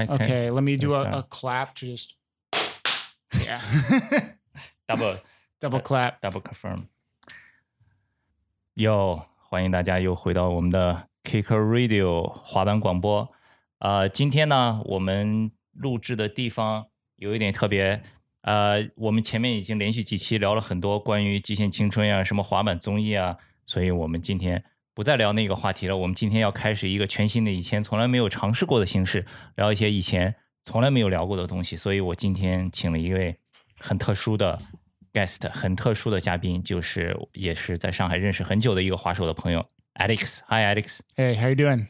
right? Can- Okay, let me do let's a, try. a clap to just yeah, double double clap. double confirm。哟，欢迎大家又回到我们的 Kicker Radio 滑板广播。呃，今天呢，我们录制的地方有一点特别。呃，我们前面已经连续几期聊了很多关于极限青春呀、什么滑板综艺啊，所以我们今天 不再聊那个话题了。我们今天要开始一个全新的、以前从来没有尝试过的形式，聊一些以前从来没有聊过的东西。所以我今天请了一位很特殊的 guest，很特殊的嘉宾，就是也是在上海认识很久的一个滑手的朋友 Alex。Hi Alex。Hey, how you doing?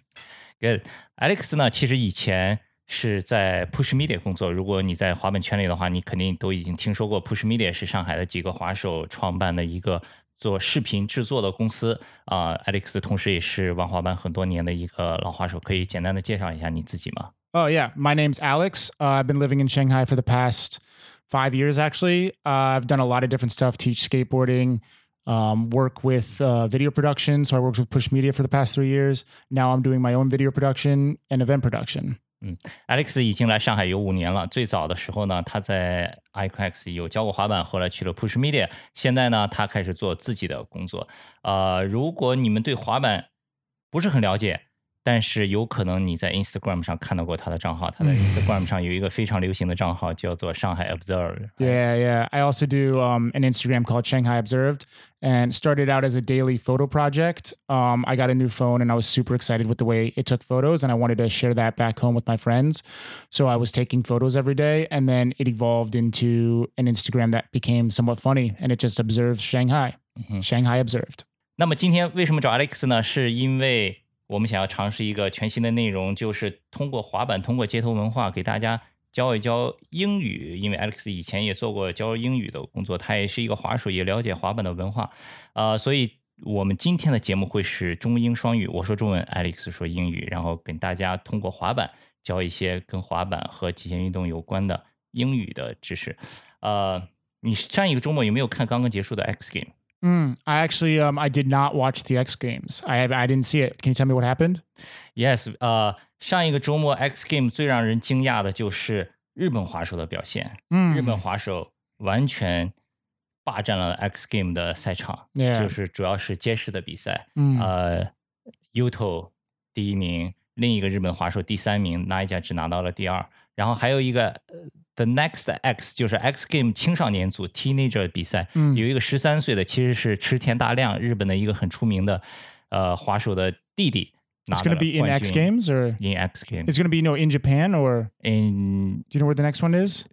Good。Alex 呢，其实以前是在 Push Media 工作。如果你在滑板圈里的话，你肯定都已经听说过 Push Media 是上海的几个滑手创办的一个做视频制作的公司啊、Alex 同时也是玩滑板很多年的一个老滑手，可以简单的介绍一下你自己吗？ Oh yeah, my name's Alex. Uh, I've been living in Shanghai for the past five years. Actually, uh, I've done a lot of different stuff. Teach skateboarding, um, work with uh, video production. So I worked with Push Media for the past three years. Now I'm doing my own video production and event production. 嗯 Alex 已经来上海有五年了。最早的时候呢，他在 IQX 有教过滑板，后来去了 Push Media。现在呢，他开始做自己的工作。呃，如果你们对滑板不是很了解，但是有可能你在 Instagram 上看到过他的账号。他在 Instagram 上有一个非常流行的账号，叫做上海 Observe。 Yeah, yeah. I also do um, an Instagram called Shanghai Observed and started out as a daily photo project. Um, I got a new phone and I was super excited with the way it took photos and I wanted to share that back home with my friends. So I was taking photos every day and then it evolved into an Instagram that became somewhat funny and it just observes Shanghai. Shanghai Observed. 那么今天为什么找 Alex 呢？是因为 我们想要尝试一个全新的内容，就是通过滑板，通过街头文化给大家教一教英语。因为 Alex 以前也做过教英语的工作，他也是一个滑手，也了解滑板的文化。呃，所以我们今天的节目会是中英双语，我说中文，Alex 说英语，然后跟大家通过滑板教一些跟滑板和极限运动有关的英语的知识。呃，你上一个周末有没有看刚刚结束的 X Game？Mm, I actually, um, I did not watch the X Games. I I didn't see it. Can you tell me what happened? Yes. Uh, 呃，上一个周末 X Game 最让人惊讶的就是日本滑手的表现。嗯，日本滑手完全霸占了 X Game 的赛场，就是主要是街式的比赛。嗯，呃，Yuto 第一名，另一个日本滑手第三名，那一家只拿到了第二。然后还有一个呃 The Next X，就是 X Game 青少年组 Teenager 比赛，嗯有一个十三岁的，其实是池田大亮，日本的一个很出名的呃滑手的弟弟。拿 It's going to be in X Games or in X Games. it's going to be no in Japan or in do you know where the next one is?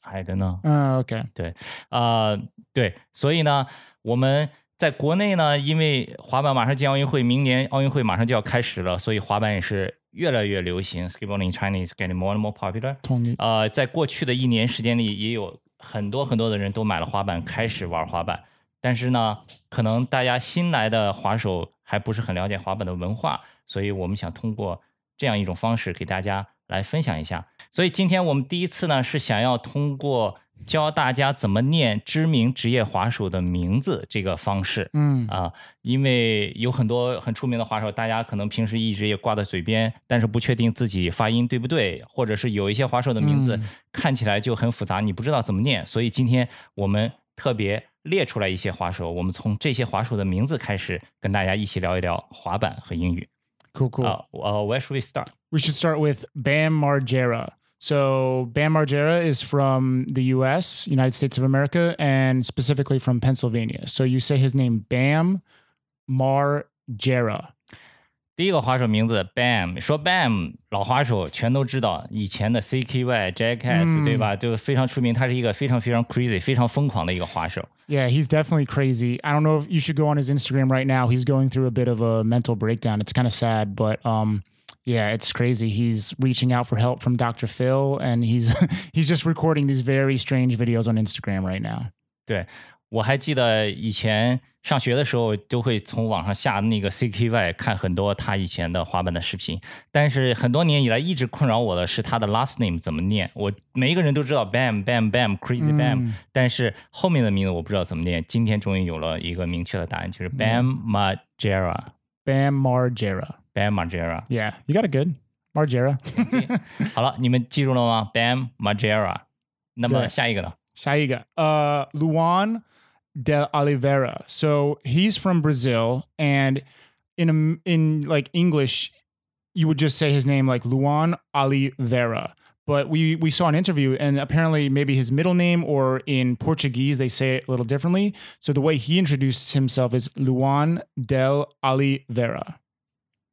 I don't know。Uh, okay. 对，呃，对，所以呢，我们在国内呢，因为滑板马上进奥运会，明年奥运会马上就要开始了，所以滑板也是越来越流行。Skateboarding in Chinese getting more and more popular。呃，在过去的一年时间里，也有很多很多的人都买了滑板，开始玩滑板。但是呢，可能大家新来的滑手还不是很了解滑板的文化，所以我们想通过这样一种方式给大家来分享一下。所以今天我们第一次呢，是想要通过教大家怎么念知名职业滑手的名字这个方式。Mm. 啊，因为有很多很出名的滑手，大家可能平时一直也挂在嘴边，但是不确定自己发音对不对，或者是有一些滑手的名字嗯看起来就很复杂，你不知道怎么念。所以今天我们特别列出来一些滑手，我们从这些滑手的名字开始，跟大家一起聊一聊滑板和英语。Cool, cool.，Where should we start？We should start with Bam Margera. So Bam Margera is from the U.S., United States of America, and specifically from Pennsylvania. So you say his name Bam Margera. 第一个滑手名字 Bam，说 Bam 老滑手全都知道，以前的 CKY、Jackass、嗯对吧？就非常出名，他是一个非常非常 crazy、非常疯狂的一个滑手。 Yeah, he's definitely crazy. I don't know if you should go on his Instagram right now. He's going through a bit of a mental breakdown. It's kind of sad, but um, yeah, it's crazy. He's reaching out for help from Dr. Phil, and he's he's just recording these very strange videos on Instagram right now. 对我还记得以前上学的时候，都会从网上下那个 CKY 看很多他以前的滑板的视频。但是很多年以来，一直困扰我的是他的 last name 怎么念。我每一个人都知道 Bam Bam Bam Crazy Bam，、但是后面的名字我不知道怎么念。今天终于有了一个明确的答案，就是 Bam Margera。 Bam Margera. Bam Margera。 Yeah, you got it good. Margera. 好了，你们记住了吗？Bam Margera。那么对下一个呢？ Shaiga. Uh, Luan de Oliveira. So he's from Brazil, and in a, in like English, you would just say his name like Luan Oliveira. But we we saw an interview, and apparently maybe his middle name or in Portuguese they say it a little differently. So the way he introduced himself is Luan del Oliveira.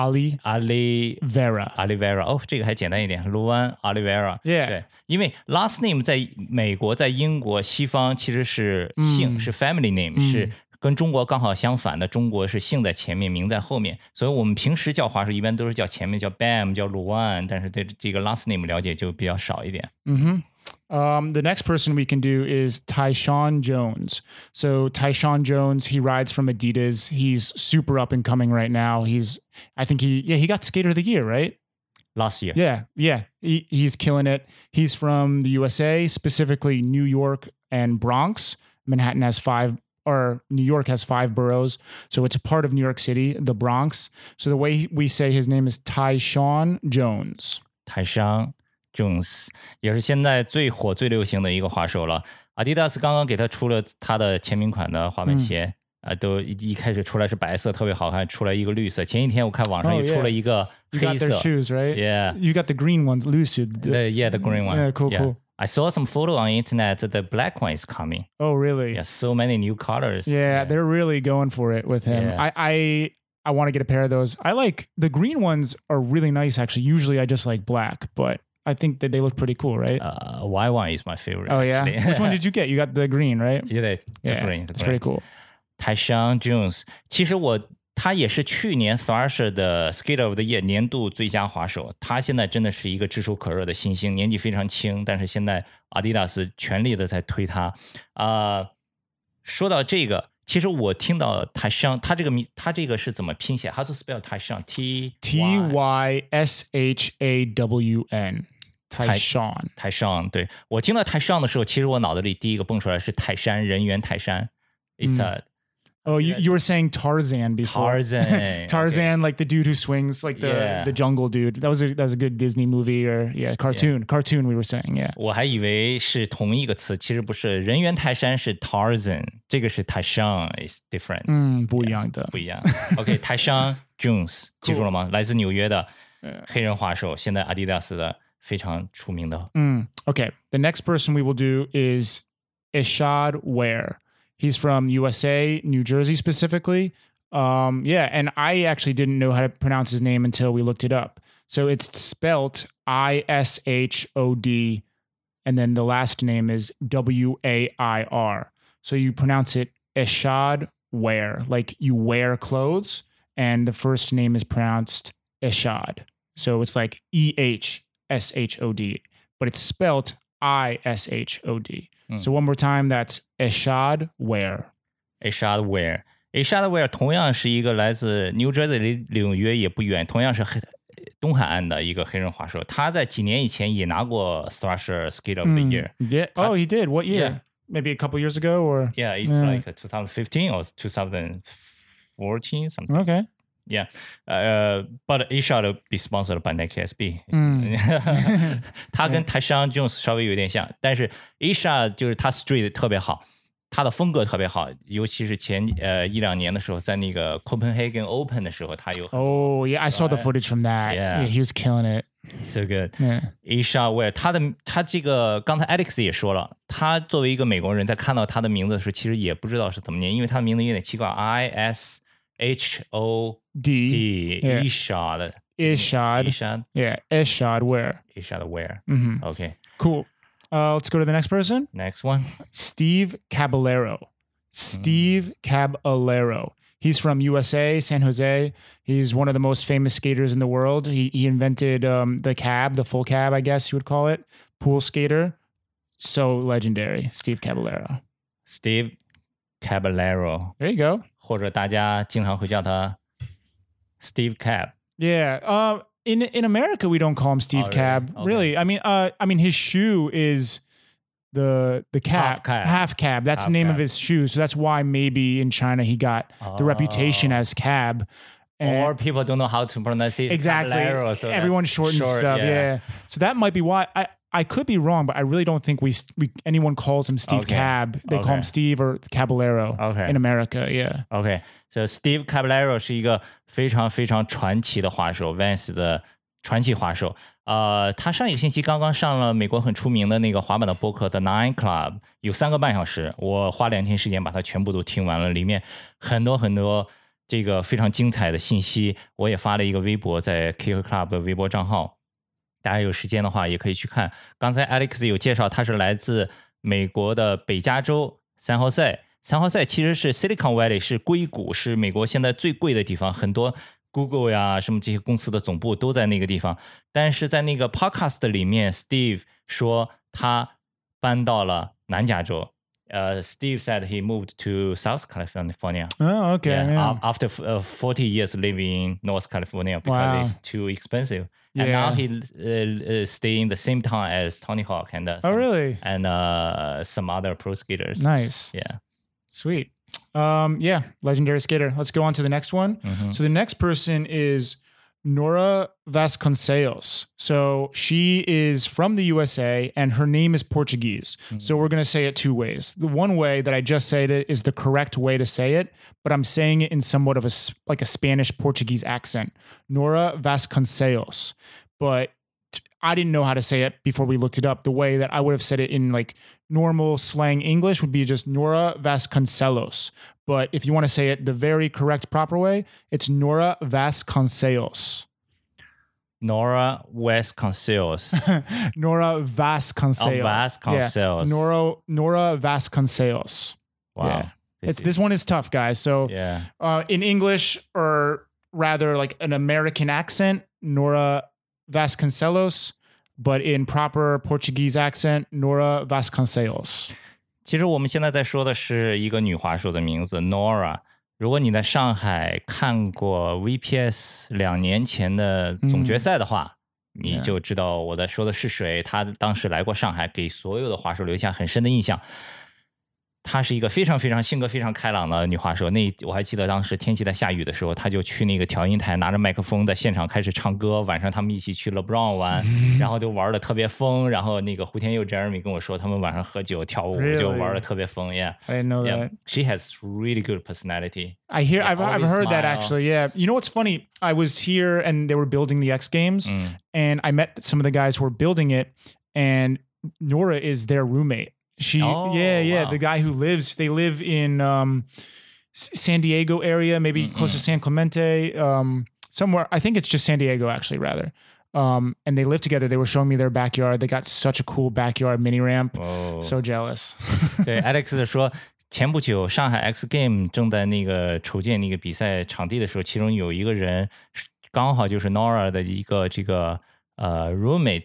安 Ali 阿里 Vera. 阿里 Vera，哦，这个还简单一点，罗安阿里 Vera。Yeah. 对，因为 last name 在美国、在英国、西方其实是姓，嗯是 family name，、嗯是跟中国刚好相反的。中国是姓在前面，名在后面，所以我们平时叫华叔一般都是叫前面叫 Bam，叫鲁安，但是对这个 last name 了解就比较少一点。hmm Um, the next person we can do is Tyshawn Jones. So Tyshawn Jones, he rides from Adidas. He's super up and coming right now. He's, I think he, yeah, he got Skater of the Year, right? Last year，Yeah, yeah, he, he's killing it. He's from the USA, specifically New York and Bronx. Manhattan has five, or New York has five boroughs, so it's a part of New York City, the Bronx. So the way we say his name is Tyshawn Jones. 泰商 Jones 也是现在最火、最流行的一个滑手了。Adidas 刚刚给他出了他的签名款的滑板鞋，啊、都一一开始出来是白色，特别好看，出来一个绿色。前几天我看网上 Oh, 又出 yeah. 了一个 You 黑 got 色 their shoes, right? Yeah. You got the green ones, Lucid. The, yeah, the green one. Yeah, cool, cool. I saw some photo on internet. The black one is coming. Oh, really? Yeah, so many new colors. Yeah, they're really going for it with him. Yeah. I I I want to get a pair of those. I like the green ones are really nice actually. Usually I just like black, but I think that they look pretty cool, right? Uh, Y one is my favorite. oh yeah. actually. Which one did you get? You got the green, right? yeah, the, the Yeah, green. The it's green. pretty cool. 泰商 Jones，其实我他也是去年 Thrasher 的 Skater of the Year 年度最佳滑手，他现在真的是一个炙手可热的新星，年纪非常轻，但是现在 Adidas 全力的在推他。啊、说到这个， 其实我听到泰商，他这个名，他这个是怎么拼写？How to spell 泰商？T T Y S H A W N. Tyshawn. 泰商，对我听到泰上的时候，其实我脑子里第一个蹦出来是泰山，人猿泰山。It's 嗯 a Oh, you, you were saying Tarzan before. Tarzan. Tarzan, okay. like the dude who swings, like the, yeah. the jungle dude. That was a that was a good Disney movie or yeah, cartoon. Yeah. Cartoon we were saying, yeah. 我还以为是同一个词，其实不是。人猿泰山是 Tarzan，这个是 Taishan，is different. Okay, Taishan Jones 记住了吗？来自纽约的黑人滑手，现在阿迪达斯的非常出名的。嗯，OK，the next person we will do is Ishod Wair。He's from USA, New Jersey specifically. Um, yeah, and I actually didn't know how to pronounce his name until we looked it up. So it's spelt I S H O D, and then the last name is W A I R. So you pronounce it Ishad Wear, like you wear clothes, and the first name is pronounced Ishad. So it's like E H S H O D, but it's spelt I S H O D. So one more time, that's Ishod Wair. Ishod Wair 同样是一个来自 New Jersey 离纽约也不远，同样是黑东海岸的一个黑人滑手。他在几年以前也拿过 Thrasher Skate of the hmm. Year。Yeah. Oh, he did. What year? Maybe a couple years ago, or yeah, it's like 2015 or 2014 something. Okay yeah. Uh, but it should be sponsored by NikeSB。嗯，它跟 Tyshawn Jones mm. 稍微有点像，但是 Isha 就是它 street 特别好，它的风格特别好，尤其是前呃一两年的时候，在那个 Copenhagen Open 的时候，它有。Oh saw the footage from that. Yeah, he was killing it. So good. Isha Ware，他的他这个刚才 Alex 也说了，他作为一个美国人，在看到他的名字的时候，其实也不知道是怎么念，因为他的名字有点奇怪，I S H O。D. D Yeah. Isha 的 Ishad. Isha Yeah. Ishad Ware. Isha 的 Ware。 hmm OK，next、 Cool. Uh, let's go to the next person. one。 Steve Caballero. Steve Caballero. He's from USA, San Jose. He's one of the most famous skaters in the world. He he invented um, the cab, the full cab, I guess you would call it. Pool skater, so legendary. Steve Caballero. Steve Caballero， There you go. 或者大家经常会叫他 Steve Cab。Yeah. Uh, in in America, we don't call him Steve Oh, really? Cab. Okay. Really, I mean, uh, I mean, his shoe is the the cab, Half cab. half cab. That's Half the name of his shoe. So that's why maybe in China he got the reputation Oh. as cab. And- Or people don't know how to pronounce it. exactly. So Everyone shortens short, stuff. Yeah. So that might be why. I I could be wrong, but I really don't think we we anyone calls him Steve Okay. Cab. They call him Okay. Steve or Caballero Okay. in America. Yeah. OK，这、Steve Caballero 是一个非常非常传奇的滑手，Vans 的传奇滑手。呃，他上一个星期刚刚上了美国很出名的那个滑板的播客 The Nine Club，有三个半小时，我花两天时间把它全部都听完了，里面很多很多这个非常精彩的信息，我也发了一个微博在 Kicker Club 的微博账号， 大家有时间的话也可以去看。刚才 Alex 有介绍，他是来自美国的北加州三号赛。三号赛其实是 Silicon Valley，是硅谷，是美国现在最贵的地方，很多 Google 呀什么这些公司的总部都在那个地方。但是在那个 Podcast 里面，Steve 说他搬到了南加州。呃、s t e v e said he moved to South California. Oh, okay. After f- uh, 40 years living in North California because it's too expensive. And now Yeah. he uh, uh, stay the same town as Tony Hawk and uh, oh, really? and uh, some other pro skaters. Nice. Yeah. Sweet. Um, yeah, legendary skater. Let's go on to the next one. Mhm. So the next person is Nora Vasconcellos. So she is from the USA and her name is Portuguese. Mm-hmm. So we're going to say it two ways. The one way that I just said it is the correct way to say it, but I'm saying it in somewhat of a like a Spanish Portuguese accent. Nora Vasconcellos. But I didn't know how to say it before we looked it up. The way that I would have said it in like normal slang English would be just Nora Vasconcellos. But if you want to say it the very correct proper way, it's Nora Vasconcellos. Nora Vasconcellos. Nora Vasconcellos. Oh, Vasconcellos. Yeah. Nora Nora Vasconcellos. Wow. Yeah. It's, this one is tough, guys. So yeah. uh, in English, or rather like an American accent, Nora Vasconcellos. But in proper Portuguese accent, Nora Vasconcellos. 其实我们现在在说的是一个女滑手的名字 Nora。如果你在上海看过 VPS 两年前的总决赛的话，你就知道我在说的是谁。她当时来过上海，给所有的滑手留下很深的印象。她是一个非常非常性格非常开朗的女滑手。那我还记得当时天气在下雨的时候，她就去那个调音台拿着麦克风在现场开始唱歌。晚上他们一起去 LeBron 玩，然后就玩的特别疯。然后那个胡天佑 Jeremy 跟我说，他们晚上喝酒跳舞就玩的特别疯，Yeah。I know that. She has really good personality. I hear. I've, I've heard that actually. Yeah. You know what's funny? I was here and they were building the X Games, Mm. and I met some of the guys who were building it, and Nora is their roommate. She, Oh, yeah, yeah, wow. the guy who lives. They live in um, S- San Diego area, maybe close to San Clemente, um, somewhere. I think it's just San Diego, actually, rather. Um, and they live together. They were showing me their backyard. They got such a cool backyard mini ramp. 哦 So jealous. 对，Alex 说，前不久上海 X Game 正在那个筹建那个比赛场地的时候，其中有一个人是刚好就是 Nora 的一个这个 呃 roommate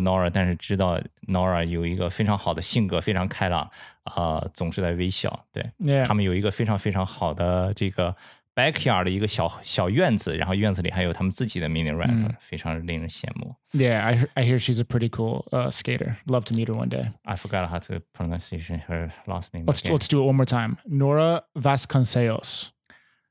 Nora，但是知道 Nora 有一个非常好的性格，非常开朗，啊、呃，总是在微笑。对他们有一个非常非常好的这个。backyard 的一个小小院子，然后院子里还有他们自己的 mini ramp，、嗯、非常令人羡慕。Yeah, I I hear she's a pretty cool uh, skater. Love to meet her one day. I forgot how to pronunciation her last name. Let's let's do it one more time. Nora Vasconcellos.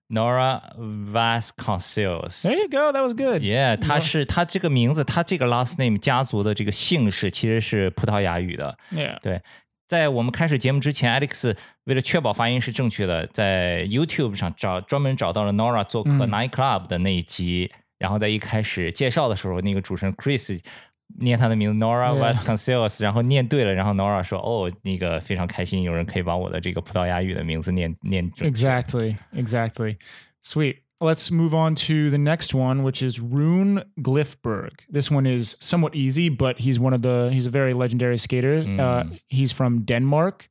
Nora Vasconcelos. There you go. That was good. Yeah，他是他这个名字，他这个 last name 家族的这个姓氏其实是葡萄牙语的。Yeah. 对，在我们开始节目之前，Alex 为了确保发音是正确的，在 YouTube 上找专门找到了 Nora 做客嗯 Night Club 的那一集，然后在一开始介绍的时候，那个主持人 Chris 念他的名字 Nora Vasconcellos，然后念对了，然后 Nora 说：“哦，那个非常开心，有人可以把我的这个葡萄牙语的名字念念准。” Exactly, exactly. Sweet. Let's move on to the next one, which is Rune Glifberg. This one is somewhat easy, but he's one of the he's a very legendary skater. Mm. Uh, he's from Denmark.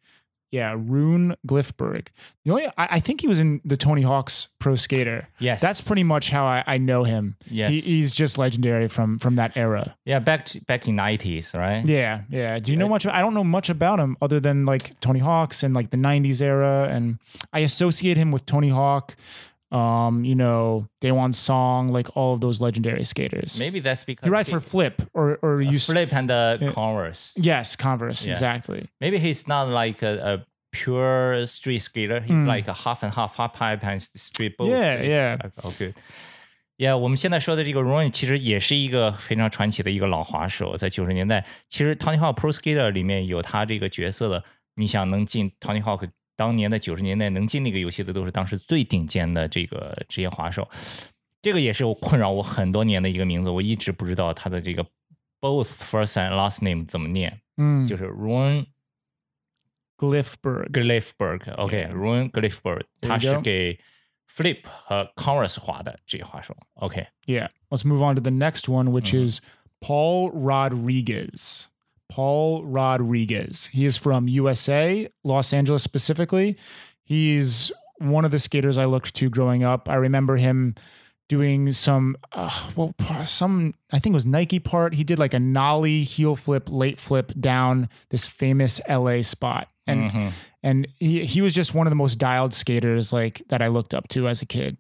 Yeah, Rune Glifberg. The only I, I think he was in the Tony Hawk's Pro Skater. Yes, That's pretty much how I, I know him. Yes. He, he's just legendary from from that era. yeah. Back to, back in nineties, right? Yeah, yeah. Do you know much? I don't know much about him other than like Tony Hawk's and like the '90s era, and I associate him with Tony Hawk Um, you know, Daewon Song, like all of those legendary skaters. Maybe that's because He rides for Flip or or you. Flip and the Converse. Yes, Converse, Yeah. exactly. Maybe he's not like a, a pure street skater. He's Mm. like a half and half, half pipe and street both. Yeah, yeah. Okay. Yeah，我们现在说的这个 Rowan 其实也是一个非常传奇的一个老滑手，在九十年代，其实 Tony Hawk Pro Skater 里面有他这个角色的。你想能进 Tony Hawk 当年的九十年代能进那个游戏的，都是当时最顶尖的这个职业滑手。这个也是我困扰我很多年的一个名字，我一直不知道他的这个 both first and last name 怎么念，嗯就是 Rowan Glifberg. Glifberg，OK，、Ruin Glifberg，There you 他是给 Flip 和 Converse 滑的职业滑手。OK，Yeah. Let's move on to the next one, which Mhm. is Paul Rodriguez. Paul Rodriguez. He is from USA, Los Angeles specifically. He's one of the skaters I looked to growing up. I remember him doing some, uh, well, some, I think it was Nike part. He did like a nollie heel flip, late flip down this famous LA spot. And, Mhm. and he, he was just one of the most dialed skaters like that I looked up to as a kid.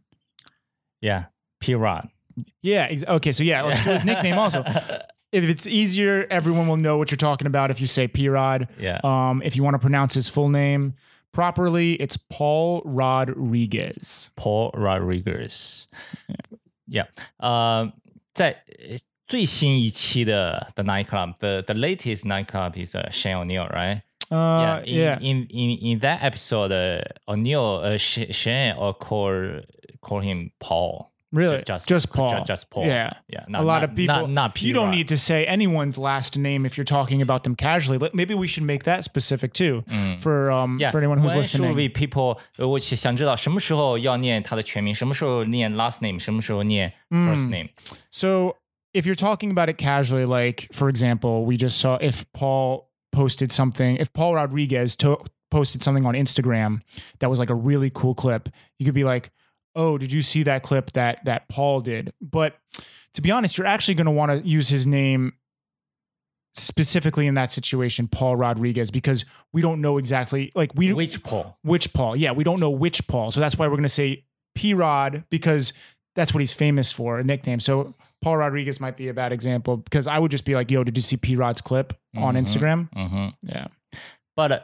Yeah，P Rod。Yeah. ex- Okay. So yeah, let's do his nickname also. if it's easier, everyone will know what you're talking about if you say P Rod. Yeah. Um, if you want to pronounce his full name properly, it's Paul Rodriguez. Paul Rodriguez. Yeah. Um, 在最新一期的 the Nine Club, the the latest Nine Club is uh, Shane O'Neill, right? Uh, yeah, in, yeah. In, in in that episode, uh, O'Neill, uh, Shane, or call call him Paul. Really? Just Just Paul. Just, just Paul. Yeah. Yeah. a lot of people. Not, not P. you don't Rod. need to say anyone's last name if you're talking about them casually. But maybe we should make that specific too for um Mm. Yeah, for anyone who's when should listening. we people？呃我想想知道什么时候要念他的全名，什么时候念 last name，什么时候念 first name。 So if you're talking about it casually, like for example, we just saw if Paul posted something, if Paul Rodriguez to- posted something on Instagram that was like a really cool clip, you could be like, "Oh, did you see that clip that that Paul did?" But to be honest, you're actually going to want to use his name specifically in that situation, Paul Rodriguez, because we don't know exactly like we Which Paul？which Paul. Yeah, we don't know which Paul. So that's why we're going to say P Rod because that's what he's famous for, a nickname. So Paul Rodriguez might be a bad example because I would just be like, yo, did you see P Rod's clip on Mhm. Instagram? 嗯哼。Yeah. But uh,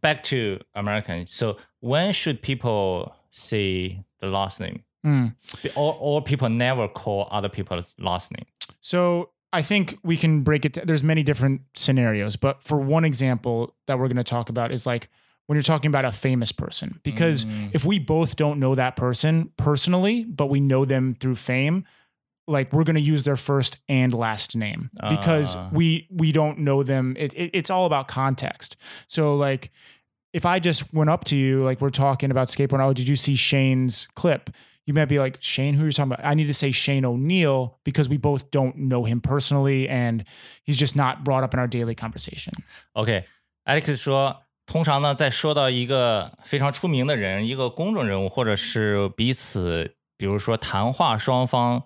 back to American. So when should people say the last name? Mm. Or or people never call other people's last name. So I think we can break it. There's many different scenarios, but for one example that we're going to talk about is like when you're talking about a famous person, because Mm. if we both don't know that person personally, but we know them through fame, like we're going to use their first and last name because Ah. we we don't know them. It, it, it's all about context. So like if I just went up to you, like we're talking about skateboarding, oh, did you see Shane's clip? You might be like, Shane, who you're talking about? I need to say Shane O'Neill because we both don't know him personally and he's just not brought up in our daily conversation. OK，Alex、说，通常呢，在说到一个非常出名的人，一个公众人物，或者是彼此，比如说谈话双方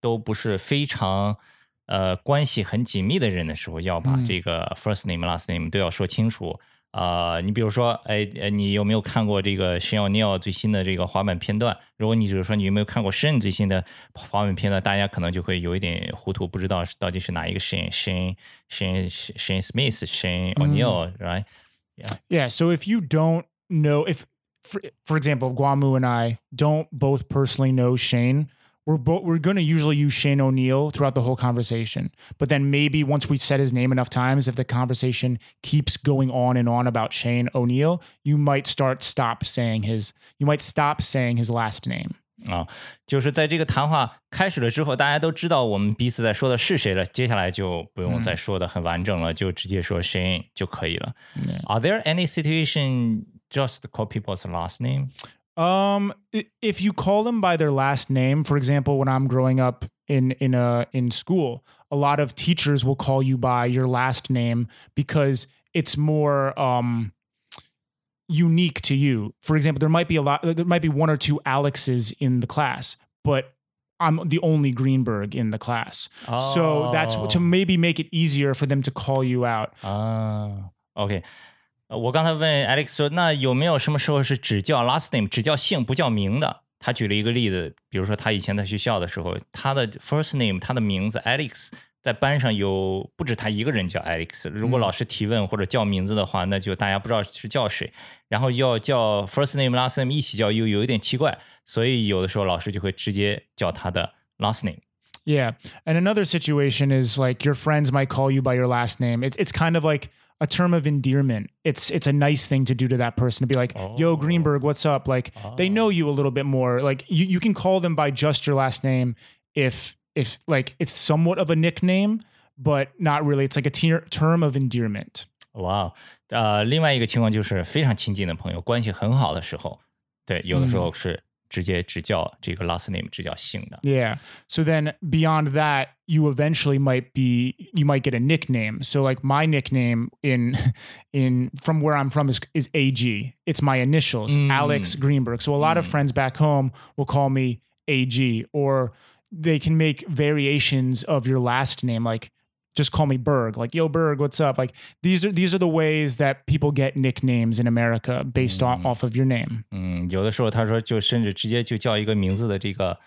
都不是非常呃关系很紧密的人的时候，要把嗯这个 first name、last name 都要说清楚。 呃，你比如说，哎，呃，你有没有看过这个 Shane O'Neill 最新的这个滑板片段？如果你只是说你有没有看过 Shane 最新的滑板片段，大家可能就会有一点糊涂，不知道是到底是哪一个 Shane Shane Shane Shane Smith Shane O'Neill，right？Yeah. So if you don't know, if for, for example, Guamu and I don't both personally know Shane, we're both we're going to usually use Shane O'Neill throughout the whole conversation. But then maybe once we said his name enough times, if the conversation keeps going on and on about Shane O'Neill, you might start stop saying his you might stop saying his last name. 啊，就是在这个谈话开始了之后，大家都知道我们彼此在说的是谁了，接下来就不用再说的很完整了，就直接说 Shane 就可以了。 Yeah. Are there any situation just call people's last name？ Um, if you call them by their last name, for example, when I'm growing up in in a in school, a lot of teachers will call you by your last name because it's more um unique to you. For example, there might be a lot there might be one or two Alexes in the class, but I'm the only Greenberg in the class. So that's to Oh maybe make it easier for them to call you out. 啊，OK。呃我刚才问 Alex 说，那有没有什么时候是只叫 last name，只叫姓不叫名的？他举了一个例子，比如说他以前在学校的时候，他的 first name，他的名字 Alex，在班上有不止他一个人叫 Alex。如果嗯老师提问或者叫名字的话，那就大家不知道是叫谁，然后要叫 first name、last name 一起叫，又有一点奇怪，所以有的时候老师就会直接叫他的 last name。 Yeah. And another situation is like your friends might call you by your last name. It's it's kind of like a term of endearment. It's it's a nice thing to do to that person to be like, "Yo, Oh. Greenberg, what's up?" Like they know you a little bit more. Like you you can call them by just your last name if if like it's somewhat of a nickname, but not really. It's like a ter- term of endearment. 哇哦，呃，另外一个情况就是非常亲近的朋友，关系很好的时候，对，有的时候是 直接只叫这个 last name，只叫姓的。 Yeah. So then beyond that, you eventually might be you might get a nickname. So like my nickname in in from where I'm from is is AG. It's my initials, Mm. Alex Greenberg. So a lot of Mm. friends back home will call me AG or they can make variations of your last name like just call me Berg. Like, yo, Berg, what's up? Like these are these are the ways that people get nicknames in America based on Mm. off of your name. 嗯，有的时候他说就甚至直接就叫一个名字的这个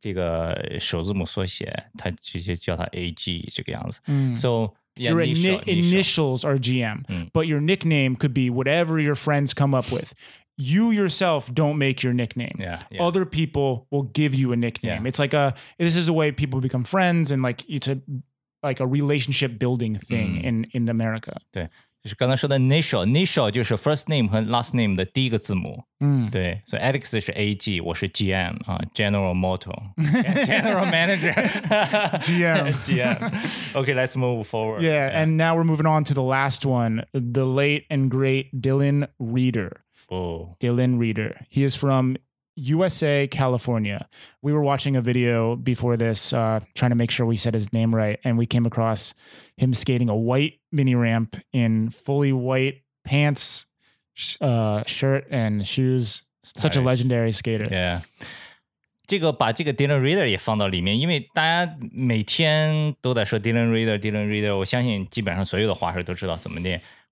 这个首字母缩写，他直接叫他 A G 这个样子。 Mm. So yeah, your initial, ini- initials are GM, Mm. but your nickname could be whatever your friends come up with. You yourself don't make your nickname. Yeah, yeah. Other people will give you a nickname. Yeah. It's like a this is a way people become friends and like it's a like a relationship building thing mm. in in America。对，就是刚才说的 initial，initial 就是 first name 和 last name 的第一个字母。嗯，对，所以 Alex 是 A G，我是 G M 啊，General Motor，General Manager，G M，G let's move forward. Yeah, yeah, and now we're moving on to the last one, the late and great Dylan Rieder. Oh. Dylan Rieder. He is from USA, California. We were watching a video before this, uh, trying to make sure we said his name right, and we came across him skating a white mini ramp in fully white pants, uh, shirt, and shoes. Such a legendary skater. Yeah. 这个把这个 Dylan Rieder 也放到里面，因为大家每天都在说 Dylan Rieder，Dylan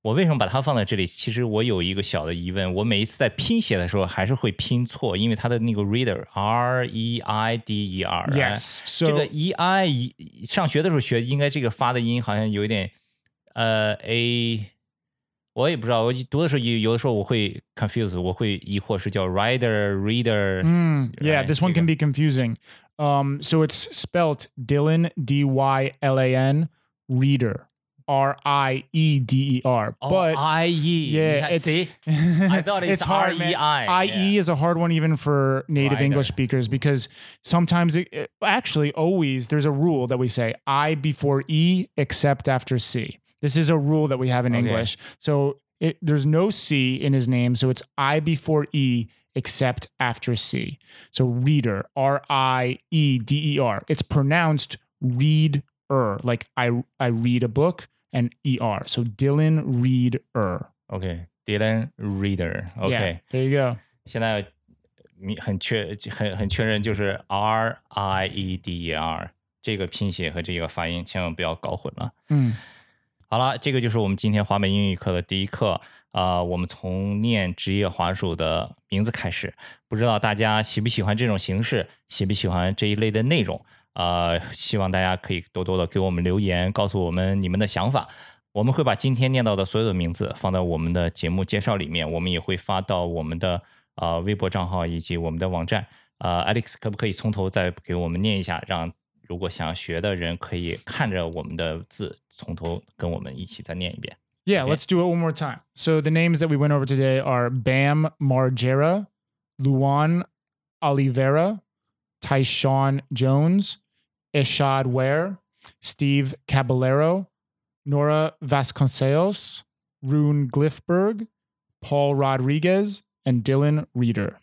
我为什么把它放在这里？其实我有一个小的疑问，我每一次在拼写的时候还是会拼错，因为它的那个 Reader R E I D E R，Yes. 这 So 个 E I 上学的时候学，应该这个发的音好像有一点呃 A，我也不知道，我读的时候有有的时候我会 confuse，我会疑惑是叫 rider reader，、Mm, yeah, this one can be confusing. Um, so it's spelt Dylan D Y L A N Reader R I E D E R. Oh, But I E yeah, it's see I thought it's hard, man. IE is a hard one even for native. English speakers because sometimes, it, it- actually, always there's a rule that we say I before E except after C. This is a rule that we have in Okay. English. So it, there's no C in his name, so it's I before E except after C. So reader, R I E D E R. It's pronounced read er, like I I read a book and E R. So Dylan Read er. OK Dylan reader OK，、Yeah, there you go. 现在你很确很很确认就是 R I E D E R 这个拼写和这个发音千万不要搞混了。Mm. 好了，这个就是我们今天华美英语课的第一课啊、我们从念职业滑手的名字开始，不知道大家喜不喜欢这种形式，喜不喜欢这一类的内容？呃，希望大家可以多多的给我们留言，告诉我们你们的想法。我们会把今天念到的所有的名字放在我们的节目介绍里面，我们也会发到我们的呃微博账号以及我们的网站。呃，Alex 可不可以从头再给我们念一下，让如果想学的人可以看着我们的字，从头跟我们一起再念一遍。？Yeah, let's do it one more time. So the names that we went over today are Bam Margera, Luan Oliveira, Tyshawn Jones, Ishod Wair, Steve Caballero, Nora Vasconcellos, Rune Glifberg, Paul Rodriguez, and Dylan Rieder.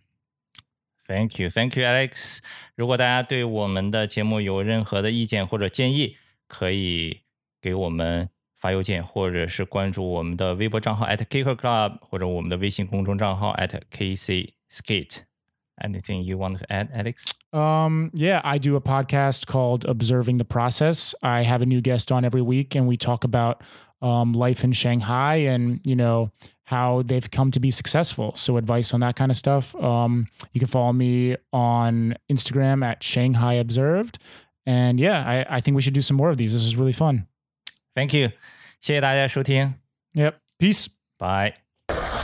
Thank you, Thank you, Alex. If 大家对我们的节目有任何的意见或者建议，可以给我们发邮件，或者是关注我们的微博账号 at kicker club，或者我们的微信公众账号 at kc skate. Anything you want to add, Alex? Um, yeah, I do a podcast called Observing the Process. I have a new guest on every week, and we talk about um, life in Shanghai and you know how they've come to be successful. So advice on that kind of stuff. Um, you can follow me on Instagram at Shanghai Observed. And yeah, I, I think we should do some more of these. This is really fun. Thank you，谢谢大家收听， Yep. Peace. Bye。